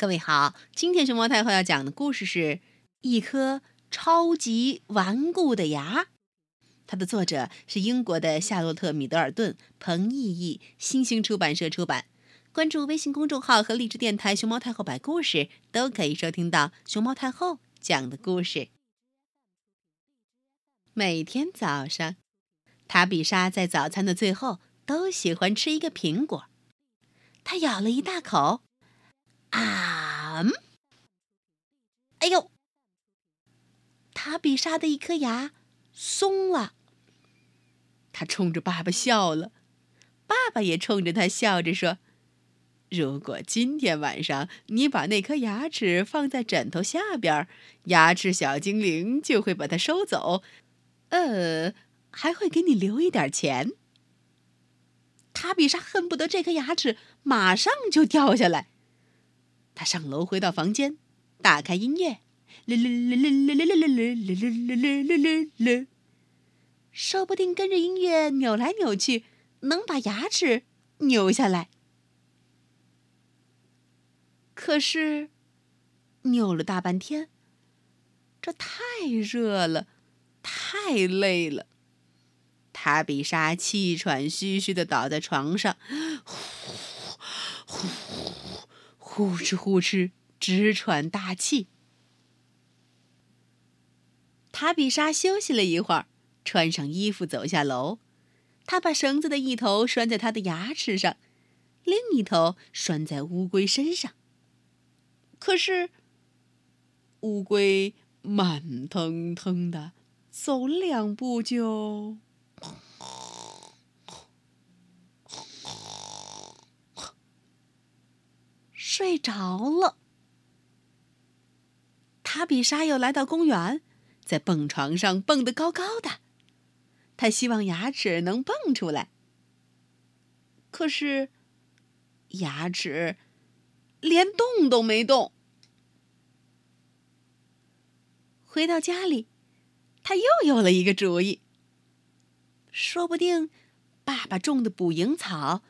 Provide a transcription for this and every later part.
各位好，今天熊猫太后要讲的故事是一颗超级顽固的牙。它的作者是英国的夏洛特·米德尔顿，彭毅译，新星出版社出版。关注微信公众号和荔枝电台“熊猫太后”摆故事，都可以收听到熊猫太后讲的故事。每天早上，塔比莎在早餐的最后都喜欢吃一个苹果。她咬了一大口。啊！哎呦，塔比莎的一颗牙松了。他冲着爸爸笑了，爸爸也冲着他笑着说：“如果今天晚上你把那颗牙齿放在枕头下边，牙齿小精灵就会把它收走，呃，还会给你留一点钱。”塔比莎恨不得这颗牙齿马上就掉下来。他上楼回到房间，打开音乐，说不定跟着音乐扭来扭去，能把牙齿扭下来。可是，扭了大半天，这太热了，太累了。塔比莎气喘吁吁的倒在床上，呼呼。呼哧呼哧，直喘大气。塔比莎休息了一会儿，穿上衣服走下楼。她把绳子的一头拴在她的牙齿上，另一头拴在乌龟身上。可是，乌龟慢腾腾的走了两步就。睡着了。塔比莎又来到公园，在蹦床上蹦得高高的。他希望牙齿能蹦出来，可是牙齿连动都没动。回到家里，他又有了一个主意。说不定，爸爸种的捕蝇草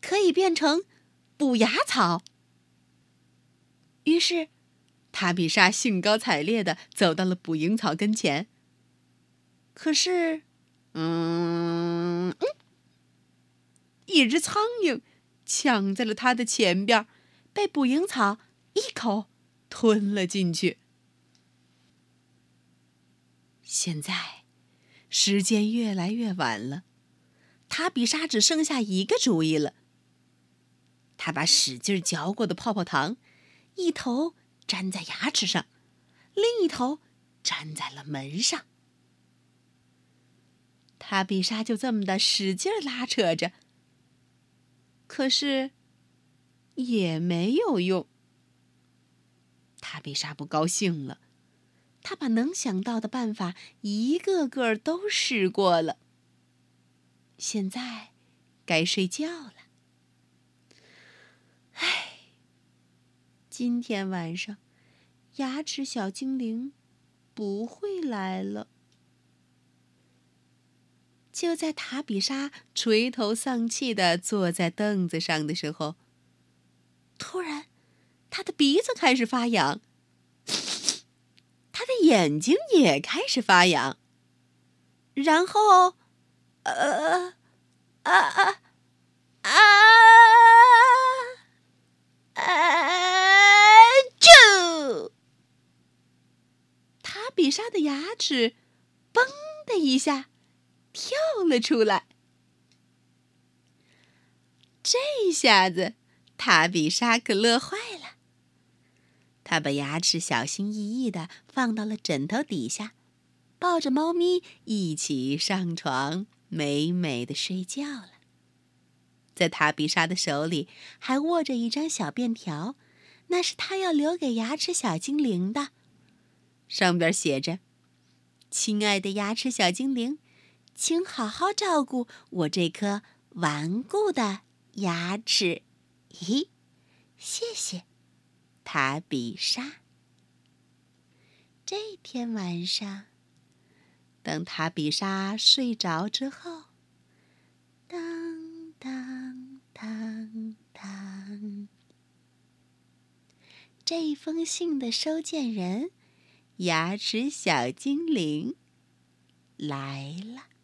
可以变成补牙草。于是，塔比莎兴高采烈的走到了捕蝇草跟前。可是，嗯嗯，一只苍蝇抢在了他的前边，被捕蝇草一口吞了进去。现在，时间越来越晚了，塔比莎只剩下一个主意了。他把使劲嚼过的泡泡糖。一头粘在牙齿上，另一头粘在了门上。塔比莎就这么的使劲拉扯着，可是也没有用。塔比莎不高兴了，她把能想到的办法一个个都试过了。现在该睡觉了。唉今天晚上，牙齿小精灵不会来了。就在塔比莎垂头丧气的坐在凳子上的时候，突然，他的鼻子开始发痒，他的眼睛也开始发痒，然后，呃，啊啊！比莎的牙齿“嘣”的一下跳了出来。这下子，塔比莎可乐坏了。他把牙齿小心翼翼的放到了枕头底下，抱着猫咪一起上床，美美的睡觉了。在塔比莎的手里还握着一张小便条，那是他要留给牙齿小精灵的。上边写着：“亲爱的牙齿小精灵，请好好照顾我这颗顽固的牙齿。”咦，谢谢，塔比莎。这天晚上，等塔比莎睡着之后，当当当当，这封信的收件人——牙齿小精灵来了。